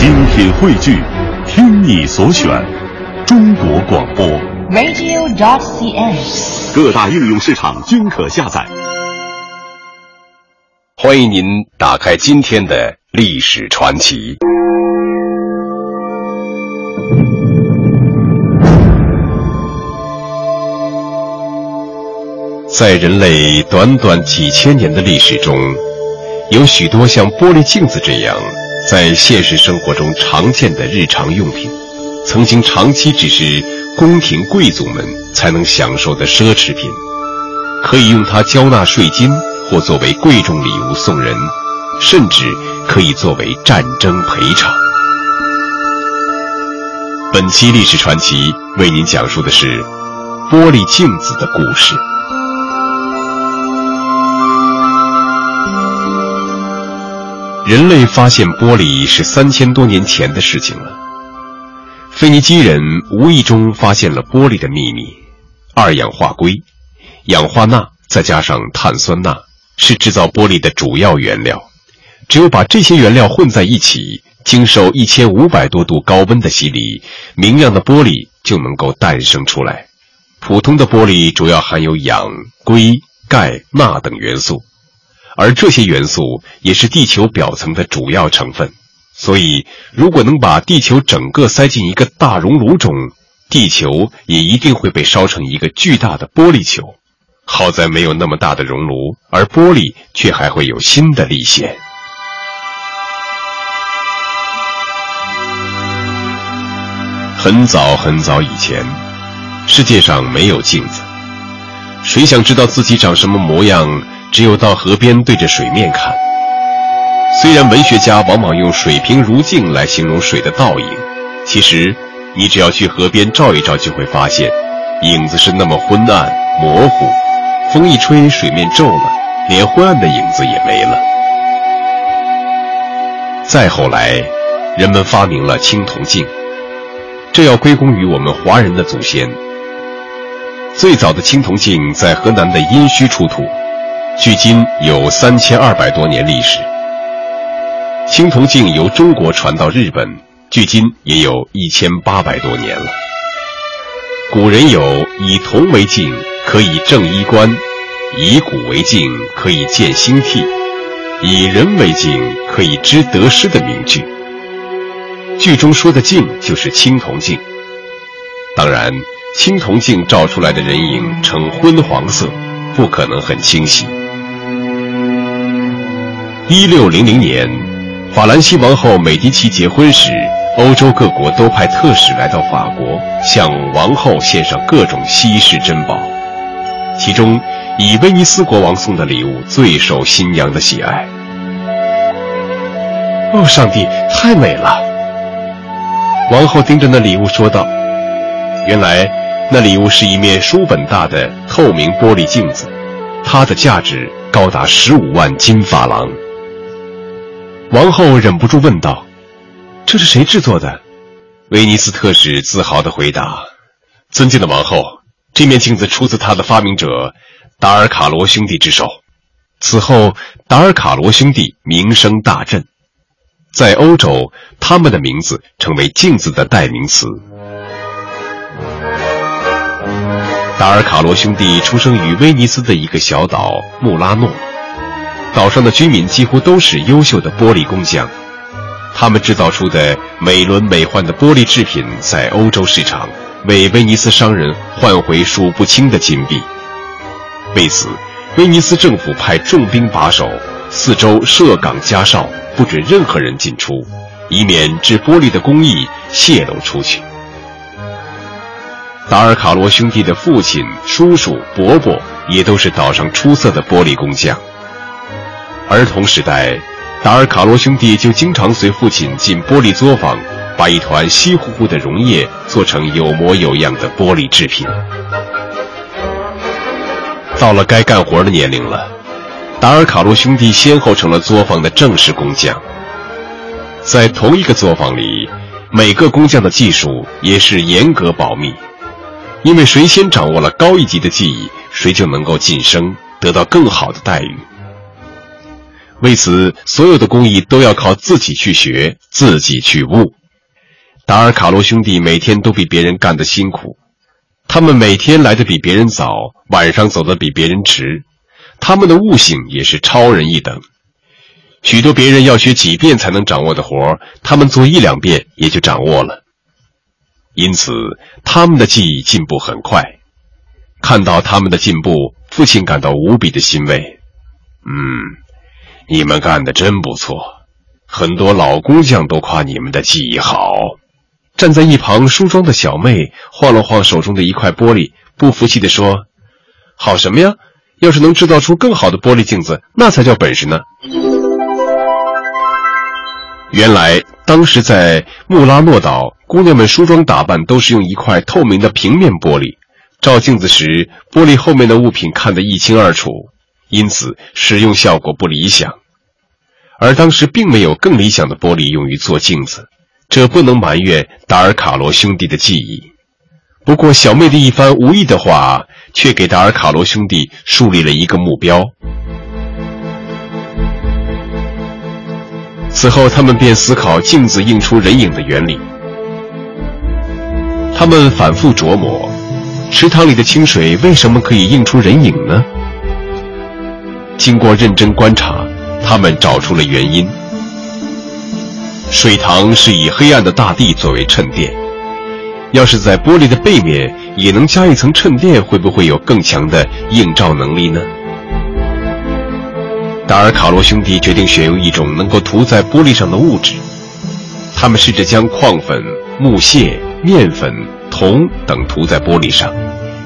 精品汇聚，听你所选，中国广播。radio.cn。各大应用市场均可下载。欢迎您打开今天的历史传奇。在人类短短几千年的历史中，有许多像玻璃镜子这样在现实生活中常见的日常用品，曾经长期只是宫廷贵族们才能享受的奢侈品，可以用它交纳税金，或作为贵重礼物送人，甚至可以作为战争赔偿。本期历史传奇为您讲述的是玻璃镜子的故事。人类发现玻璃是三千多年前的事情了。腓尼基人无意中发现了玻璃的秘密：二氧化硅、氧化钠再加上碳酸钠是制造玻璃的主要原料。只有把这些原料混在一起，经受一千五百多度高温的洗礼，明亮的玻璃就能够诞生出来。普通的玻璃主要含有氧、硅、钙、钠等元素。而这些元素也是地球表层的主要成分，所以如果能把地球整个塞进一个大熔炉中，地球也一定会被烧成一个巨大的玻璃球。好在没有那么大的熔炉，而玻璃却还会有新的历险。很早很早以前，世界上没有镜子，谁想知道自己长什么模样？只有到河边对着水面看。虽然文学家往往用“水平如镜”来形容水的倒影，其实你只要去河边照一照，就会发现，影子是那么昏暗模糊，风一吹，水面皱了，连昏暗的影子也没了。再后来，人们发明了青铜镜，这要归功于我们华人的祖先。最早的青铜镜在河南的殷墟出土。距今有三千二百多年历史。青铜镜由中国传到日本，距今也有一千八百多年了。古人有“以铜为镜，可以正衣冠；以古为镜，可以见兴替；以人为镜，可以知得失”的名句。剧中说的镜就是青铜镜。当然，青铜镜照出来的人影呈昏黄色，不可能很清晰。一六零零年，法兰西王后美第奇结婚时，欧洲各国都派特使来到法国，向王后献上各种稀世珍宝。其中，以威尼斯国王送的礼物最受新娘的喜爱。哦，上帝，太美了！王后盯着那礼物说道：“原来，那礼物是一面书本大的透明玻璃镜子，它的价值高达十五万金法郎。”王后忍不住问道：“这是谁制作的？”威尼斯特使自豪地回答：“尊敬的王后，这面镜子出自他的发明者达尔卡罗兄弟之手。”此后，达尔卡罗兄弟名声大振，在欧洲，他们的名字成为镜子的代名词。达尔卡罗兄弟出生于威尼斯的一个小岛穆拉诺。岛上的居民几乎都是优秀的玻璃工匠，他们制造出的美轮美奂的玻璃制品在欧洲市场为威尼斯商人换回数不清的金币。为此，威尼斯政府派重兵把守，四周设岗加哨，不准任何人进出，以免制玻璃的工艺泄露出去。达尔卡罗兄弟的父亲、叔叔、伯伯也都是岛上出色的玻璃工匠。儿童时代，达尔卡罗兄弟就经常随父亲进玻璃作坊，把一团稀乎乎的溶液做成有模有样的玻璃制品。到了该干活的年龄了，达尔卡罗兄弟先后成了作坊的正式工匠。在同一个作坊里，每个工匠的技术也是严格保密，因为谁先掌握了高一级的技艺，谁就能够晋升，得到更好的待遇。为此，所有的工艺都要靠自己去学，自己去悟。达尔卡罗兄弟每天都比别人干得辛苦，他们每天来的比别人早，晚上走的比别人迟，他们的悟性也是超人一等。许多别人要学几遍才能掌握的活他们做一两遍也就掌握了。因此，他们的技艺进步很快。看到他们的进步，父亲感到无比的欣慰。嗯，你们干的真不错，很多老工匠都夸你们的技艺好。站在一旁梳妆的小妹晃了晃手中的一块玻璃，不服气地说：“好什么呀？要是能制造出更好的玻璃镜子，那才叫本事呢。”原来，当时在穆拉诺岛，姑娘们梳妆打扮都是用一块透明的平面玻璃，照镜子时，玻璃后面的物品看得一清二楚，因此使用效果不理想。而当时并没有更理想的玻璃用于做镜子，这不能埋怨达尔卡罗兄弟的技艺。不过，小妹的一番无意的话，却给达尔卡罗兄弟树立了一个目标。此后，他们便思考镜子映出人影的原理。他们反复琢磨，池塘里的清水为什么可以映出人影呢？经过认真观察，他们找出了原因。水塘是以黑暗的大地作为衬垫，要是在玻璃的背面也能加一层衬垫，会不会有更强的映照能力呢？达尔卡罗兄弟决定选用一种能够涂在玻璃上的物质。他们试着将矿粉、木屑、面粉、铜等涂在玻璃上，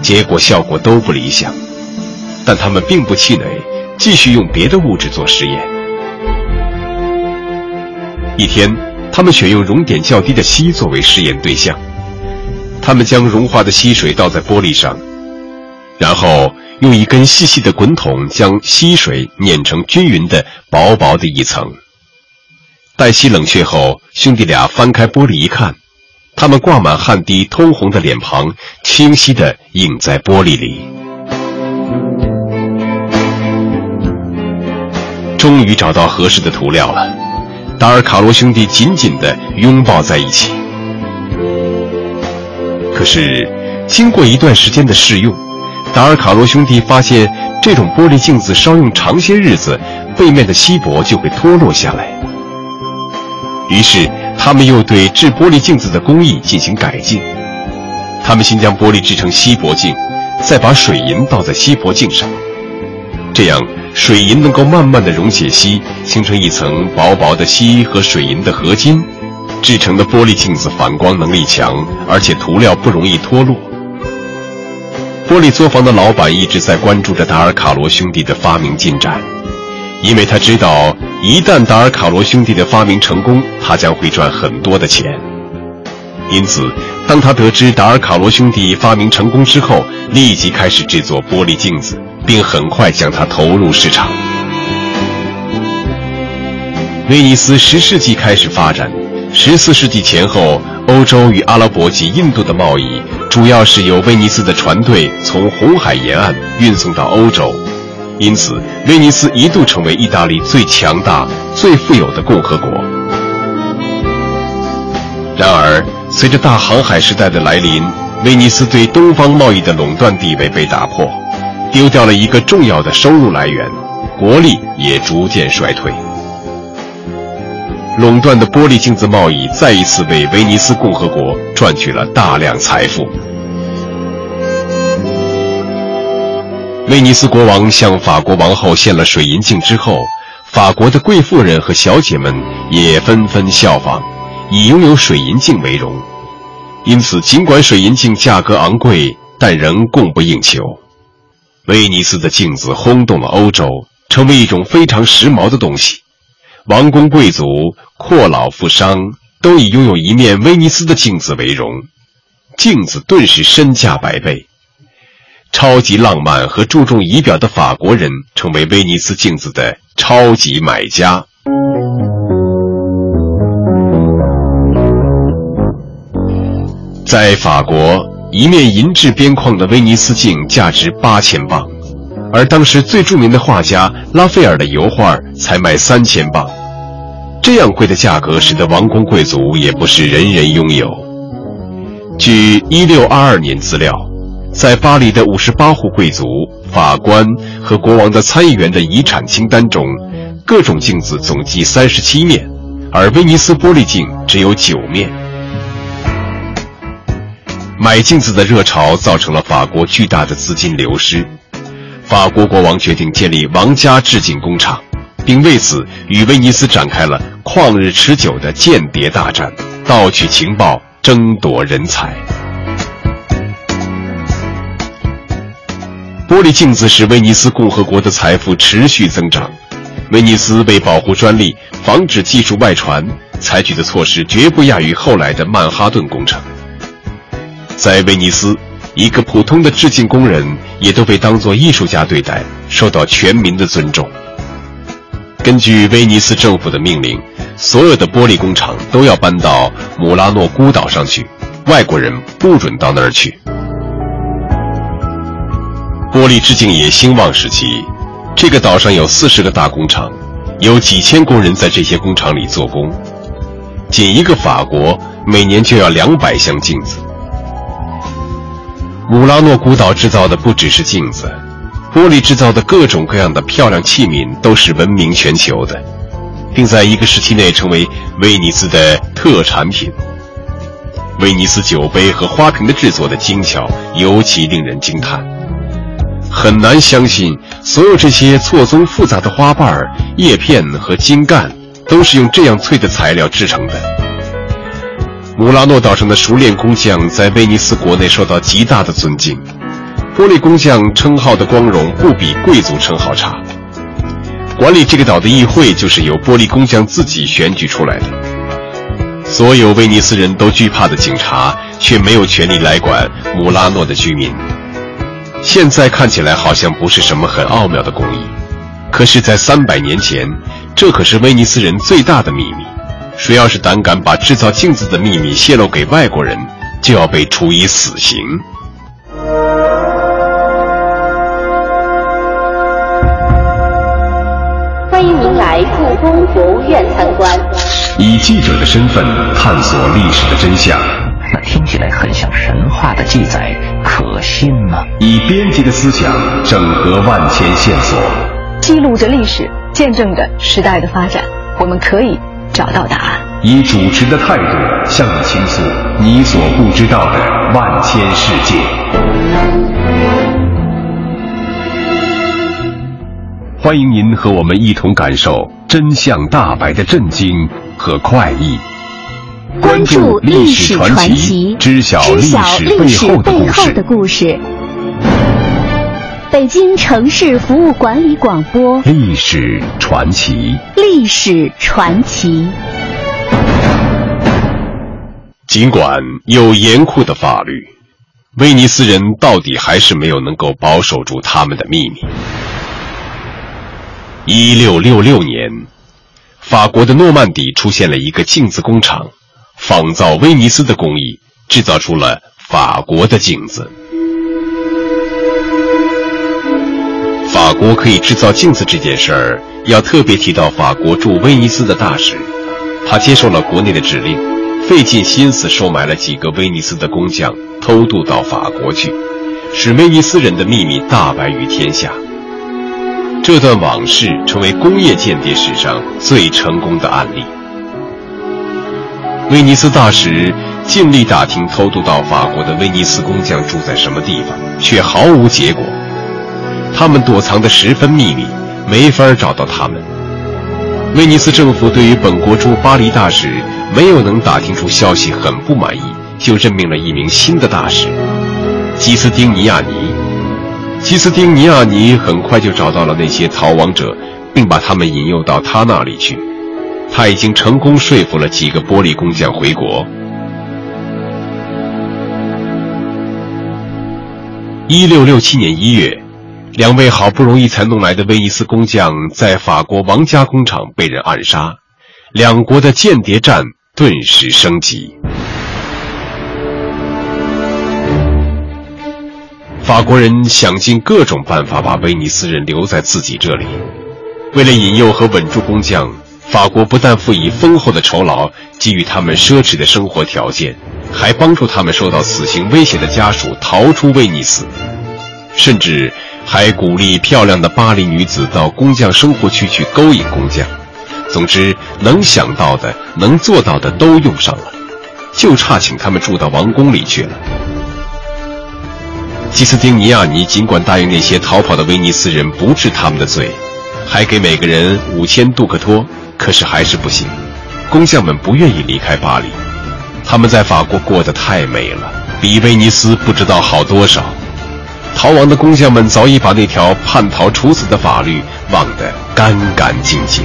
结果效果都不理想。但他们并不气馁，继续用别的物质做实验。一天，他们选用熔点较低的锡作为实验对象。他们将融化的锡水倒在玻璃上，然后。用一根细细的滚筒将溪水碾成均匀的薄薄的一层。待锡冷却后，兄弟俩翻开玻璃一看，他们挂满汗滴、通红的脸庞清晰地映在玻璃里。终于找到合适的涂料了，达尔卡罗兄弟紧紧地拥抱在一起。可是，经过一段时间的试用。达尔卡罗兄弟发现，这种玻璃镜子稍用长些日子，背面的锡箔就会脱落下来。于是，他们又对制玻璃镜子的工艺进行改进。他们先将玻璃制成锡箔镜，再把水银倒在锡箔镜上，这样水银能够慢慢的溶解锡，形成一层薄薄的锡和水银的合金，制成的玻璃镜子反光能力强，而且涂料不容易脱落。玻璃作坊的老板一直在关注着达尔卡罗兄弟的发明进展，因为他知道，一旦达尔卡罗兄弟的发明成功，他将会赚很多的钱。因此，当他得知达尔卡罗兄弟发明成功之后，立即开始制作玻璃镜子，并很快将它投入市场。威尼斯十世纪开始发展，十四世纪前后，欧洲与阿拉伯及印度的贸易。主要是由威尼斯的船队从红海沿岸运送到欧洲，因此威尼斯一度成为意大利最强大、最富有的共和国。然而，随着大航海时代的来临，威尼斯对东方贸易的垄断地位被打破，丢掉了一个重要的收入来源，国力也逐渐衰退。垄断的玻璃镜子贸易再一次为威尼斯共和国赚取了大量财富。威尼斯国王向法国王后献了水银镜之后，法国的贵妇人和小姐们也纷纷效仿，以拥有水银镜为荣。因此，尽管水银镜价格昂贵，但仍供不应求。威尼斯的镜子轰动了欧洲，成为一种非常时髦的东西。王公贵族、阔老富商都以拥有一面威尼斯的镜子为荣，镜子顿时身价百倍。超级浪漫和注重仪表的法国人成为威尼斯镜子的超级买家。在法国，一面银质边框的威尼斯镜价值八千镑，而当时最著名的画家拉斐尔的油画才卖三千镑。这样贵的价格，使得王公贵族也不是人人拥有。据1622年资料，在巴黎的五十八户贵族、法官和国王的参议员的遗产清单中，各种镜子总计三十七面，而威尼斯玻璃镜只有九面。买镜子的热潮造成了法国巨大的资金流失，法国国王决定建立王家制镜工厂，并为此与威尼斯展开了旷日持久的间谍大战，盗取情报，争夺人才。玻璃镜子使威尼斯共和国的财富持续增长。威尼斯为保护专利，防止技术外传，采取的措施绝不亚于后来的曼哈顿工程。在威尼斯，一个普通的制镜工人也都被当作艺术家对待，受到全民的尊重。根据威尼斯政府的命令，所有的玻璃工厂都要搬到姆拉诺孤岛上去，外国人不准到那儿去。玻璃制镜业兴旺时期，这个岛上有四十个大工厂，有几千工人在这些工厂里做工。仅一个法国每年就要两百箱镜子。姆拉诺孤岛制造的不只是镜子，玻璃制造的各种各样的漂亮器皿都是闻名全球的，并在一个时期内成为威尼斯的特产品。威尼斯酒杯和花瓶的制作的精巧尤其令人惊叹，很难相信所有这些错综复杂的花瓣、叶片和茎干都是用这样脆的材料制成的。穆拉诺岛上的熟练工匠在威尼斯国内受到极大的尊敬，玻璃工匠称号的光荣不比贵族称号差。管理这个岛的议会就是由玻璃工匠自己选举出来的。所有威尼斯人都惧怕的警察却没有权利来管穆拉诺的居民。现在看起来好像不是什么很奥妙的工艺，可是，在三百年前，这可是威尼斯人最大的秘密。谁要是胆敢把制造镜子的秘密泄露给外国人，就要被处以死刑。欢迎您来故宫博物院参观。以记者的身份探索历史的真相，那听起来很像神话的记载，可信吗？以编辑的思想整合万千线索，记录着历史，见证着时代的发展。我们可以。找到答案。以主持的态度向你倾诉你所不知道的万千世界。欢迎您和我们一同感受真相大白的震惊和快意。关注历史传奇，知晓历史背后的故事。北京城市服务管理广播，历史传奇，历史传奇。尽管有严酷的法律，威尼斯人到底还是没有能够保守住他们的秘密。一六六六年，法国的诺曼底出现了一个镜子工厂，仿造威尼斯的工艺，制造出了法国的镜子。法国可以制造镜子这件事儿，要特别提到法国驻威尼斯的大使，他接受了国内的指令，费尽心思收买了几个威尼斯的工匠，偷渡到法国去，使威尼斯人的秘密大白于天下。这段往事成为工业间谍史上最成功的案例。威尼斯大使尽力打听偷渡到法国的威尼斯工匠住在什么地方，却毫无结果。他们躲藏得十分秘密，没法找到他们。威尼斯政府对于本国驻巴黎大使没有能打听出消息很不满意，就任命了一名新的大使基斯丁尼亚尼。基斯丁尼亚尼很快就找到了那些逃亡者，并把他们引诱到他那里去。他已经成功说服了几个玻璃工匠回国。一六六七年一月。两位好不容易才弄来的威尼斯工匠在法国王家工厂被人暗杀，两国的间谍战顿时升级。法国人想尽各种办法把威尼斯人留在自己这里。为了引诱和稳住工匠，法国不但付以丰厚的酬劳，给予他们奢侈的生活条件，还帮助他们受到死刑威胁的家属逃出威尼斯，甚至还鼓励漂亮的巴黎女子到工匠生活区去勾引工匠。总之，能想到的、能做到的都用上了，就差请他们住到王宫里去了。基斯丁尼亚尼尽管答应那些逃跑的威尼斯人不治他们的罪，还给每个人五千杜克托，可是还是不行。工匠们不愿意离开巴黎，他们在法国过得太美了，比威尼斯不知道好多少。逃亡的工匠们早已把那条叛逃处死的法律忘得干干净净。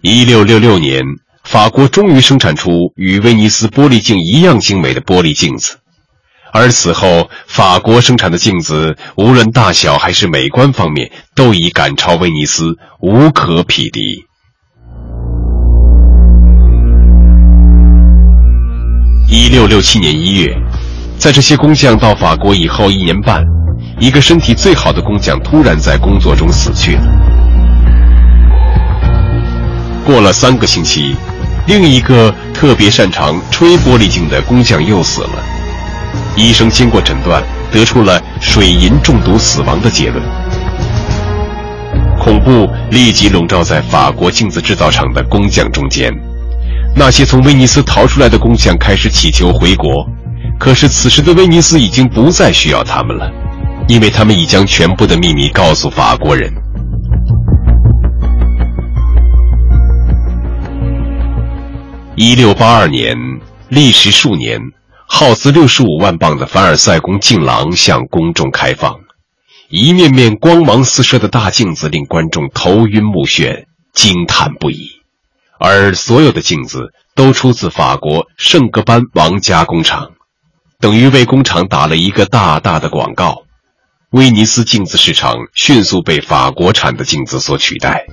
一六六六年。法国终于生产出与威尼斯玻璃镜一样精美的玻璃镜子，而此后法国生产的镜子，无论大小还是美观方面，都已赶超威尼斯，无可匹敌。一六六七年一月，在这些工匠到法国以后一年半，一个身体最好的工匠突然在工作中死去了。过了三个星期。另一个特别擅长吹玻璃镜的工匠又死了，医生经过诊断，得出了水银中毒死亡的结论。恐怖立即笼罩在法国镜子制造厂的工匠中间，那些从威尼斯逃出来的工匠开始祈求回国，可是此时的威尼斯已经不再需要他们了，因为他们已将全部的秘密告诉法国人。一六八二年，历时数年，耗资六十五万镑的凡尔赛宫镜廊向公众开放。一面面光芒四射的大镜子令观众头晕目眩，惊叹不已。而所有的镜子都出自法国圣格班王家工厂，等于为工厂打了一个大大的广告。威尼斯镜子市场迅速被法国产的镜子所取代。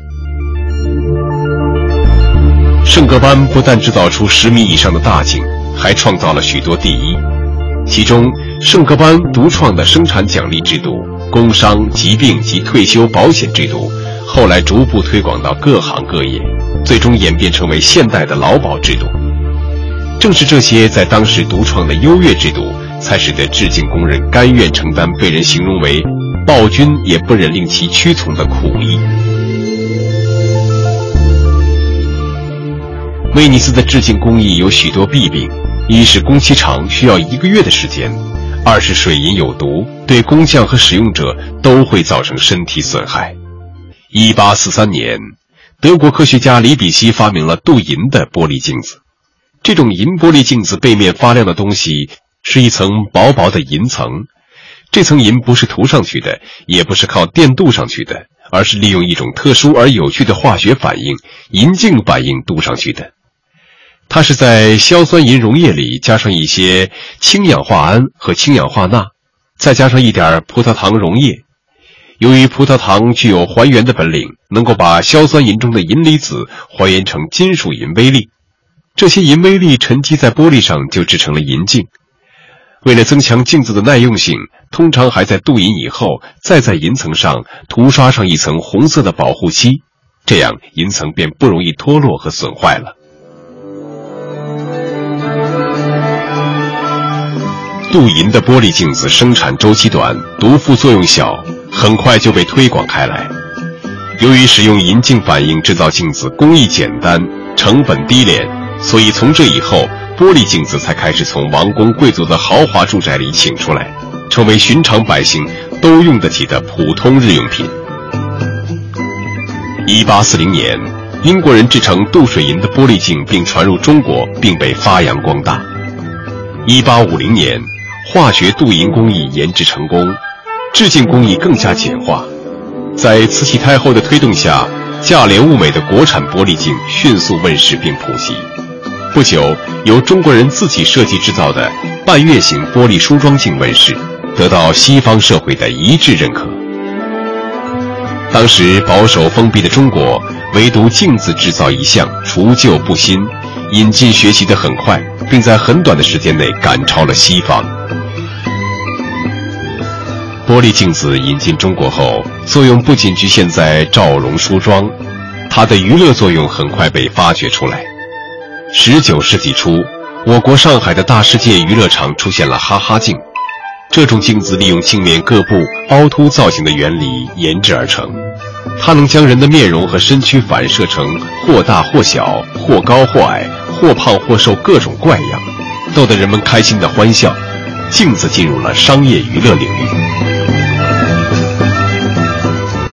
圣格班不但制造出十米以上的大镜，还创造了许多第一。其中，圣格班独创的生产奖励制度、工伤、疾病及退休保险制度，后来逐步推广到各行各业，最终演变成为现代的劳保制度。正是这些在当时独创的优越制度，才使得制镜工人甘愿承担被人形容为“暴君也不忍令其屈从”的苦役。威尼斯的制镜工艺有许多弊病：一是工期长，需要一个月的时间；二是水银有毒，对工匠和使用者都会造成身体损害。一八四三年，德国科学家里比希发明了镀银的玻璃镜子。这种银玻璃镜子背面发亮的东西是一层薄薄的银层，这层银不是涂上去的，也不是靠电镀上去的，而是利用一种特殊而有趣的化学反应——银镜反应镀上去的。它是在硝酸银溶液里加上一些氢氧化铵和氢氧化钠，再加上一点葡萄糖溶液。由于葡萄糖具有还原的本领，能够把硝酸银中的银离子还原成金属银微粒。这些银微粒沉积在玻璃上，就制成了银镜。为了增强镜子的耐用性，通常还在镀银以后，再在银层上涂刷上一层红色的保护漆，这样银层便不容易脱落和损坏了。镀银的玻璃镜子生产周期短，毒副作用小，很快就被推广开来。由于使用银镜反应制造镜子工艺简单，成本低廉，所以从这以后，玻璃镜子才开始从王公贵族的豪华住宅里请出来，成为寻常百姓都用得起的普通日用品。一八四零年，英国人制成镀水银的玻璃镜，并传入中国，并被发扬光大。一八五零年。化学镀银工艺研制成功，制镜工艺更加简化。在慈禧太后的推动下，价廉物美的国产玻璃镜迅速问世并普及。不久，由中国人自己设计制造的半月形玻璃梳妆镜问世，得到西方社会的一致认可。当时保守封闭的中国，唯独镜子制造一项，除旧不新，引进学习的很快。并在很短的时间内赶超了西方。玻璃镜子引进中国后，作用不仅局限在照容梳妆，它的娱乐作用很快被发掘出来。十九世纪初，我国上海的大世界娱乐场出现了哈哈镜，这种镜子利用镜面各部凹凸造型的原理研制而成，它能将人的面容和身躯反射成或大或小、或高或矮、或胖或瘦各种怪样，逗得人们开心的欢笑。镜子进入了商业娱乐领域。